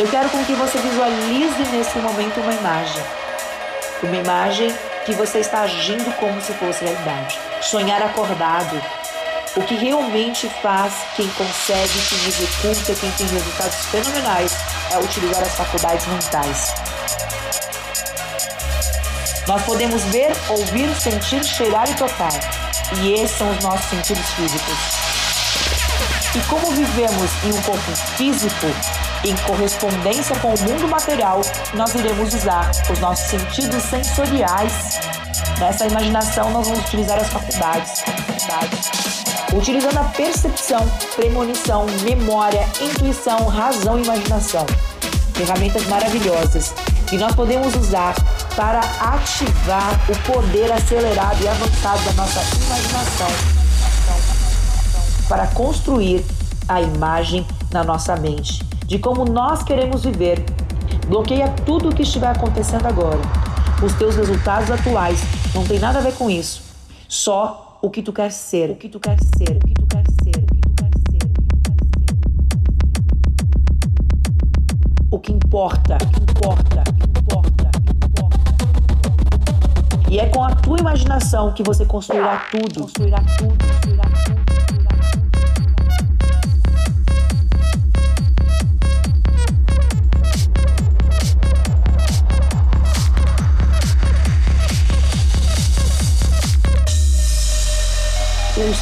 Eu quero com que você visualize nesse momento uma imagem. Uma imagem que você está agindo como se fosse realidade. Sonhar acordado. O que realmente faz quem consegue, quem executa, quem tem resultados fenomenais é utilizar as faculdades mentais. Nós podemos ver, ouvir, sentir, cheirar e tocar. E esses são os nossos sentidos físicos. E como vivemos em um corpo físico, em correspondência com o mundo material, nós iremos usar os nossos sentidos sensoriais. Nessa imaginação, nós vamos utilizar as faculdades. Utilizando a percepção, premonição, memória, intuição, razão e imaginação. Ferramentas maravilhosas que nós podemos usar para ativar o poder acelerado e avançado da nossa imaginação, para construir a imagem na nossa mente de como nós queremos viver. Bloqueia tudo o que estiver acontecendo agora. Os teus resultados atuais não tem nada a ver com isso. Só o que tu quer ser, o que tu quer ser, o que tu quer ser, o que tu quer ser. O que importa, o que importa, o que importa. E é com a tua imaginação que você construirá tudo. Construirá tudo, construirá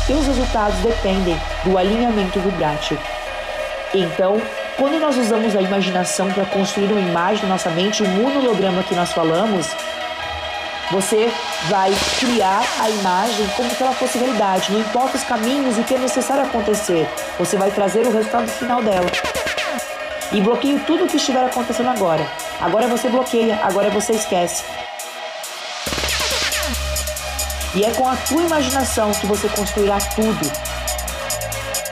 teus resultados dependem do alinhamento vibrátil. Então, quando nós usamos a imaginação para construir uma imagem na nossa mente, o monolograma que nós falamos, você vai criar a imagem como se ela fosse realidade. Não importa os caminhos e o que é necessário acontecer, você vai trazer o resultado final dela. E bloqueio tudo o que estiver acontecendo agora. Agora você bloqueia, agora você esquece. E é com a tua imaginação que você construirá tudo.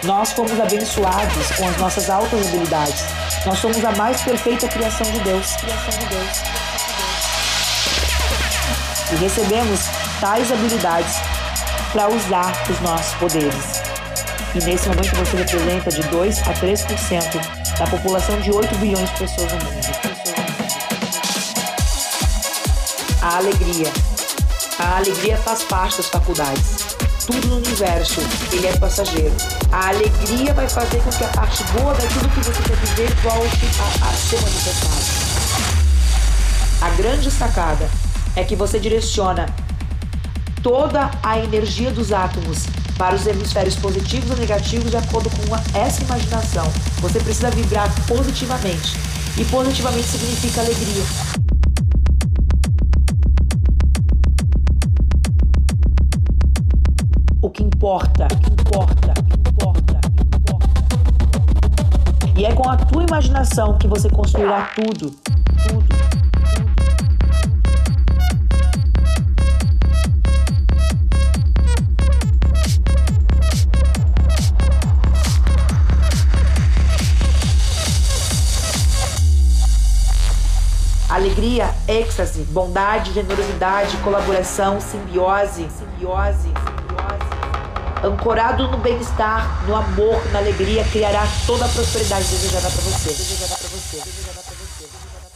Nós fomos abençoados com as nossas altas habilidades. Nós somos a mais perfeita criação de Deus. Criação de Deus e recebemos tais habilidades para usar os nossos poderes. E nesse momento você representa de 2 a 3% da população de 8 bilhões de pessoas no mundo. A alegria. A alegria faz parte das faculdades. Tudo no universo, ele é passageiro. A alegria vai fazer com que a parte boa daquilo que você quer viver volte a, a ser manifestada. A grande sacada é que você direciona toda a energia dos átomos para os hemisférios positivos ou negativos de acordo com essa imaginação. Você precisa vibrar positivamente. E positivamente significa alegria. Que importa, que importa, que importa, que importa. E é com a tua imaginação que você construirá tudo, tudo. alegria, êxtase, bondade, generosidade, colaboração, simbiose, simbiose, simbiose. Ancorado no bem-estar, no amor, na alegria, criará toda a prosperidade desejada para você. Desejada você. Desejada você. Desejada pra você.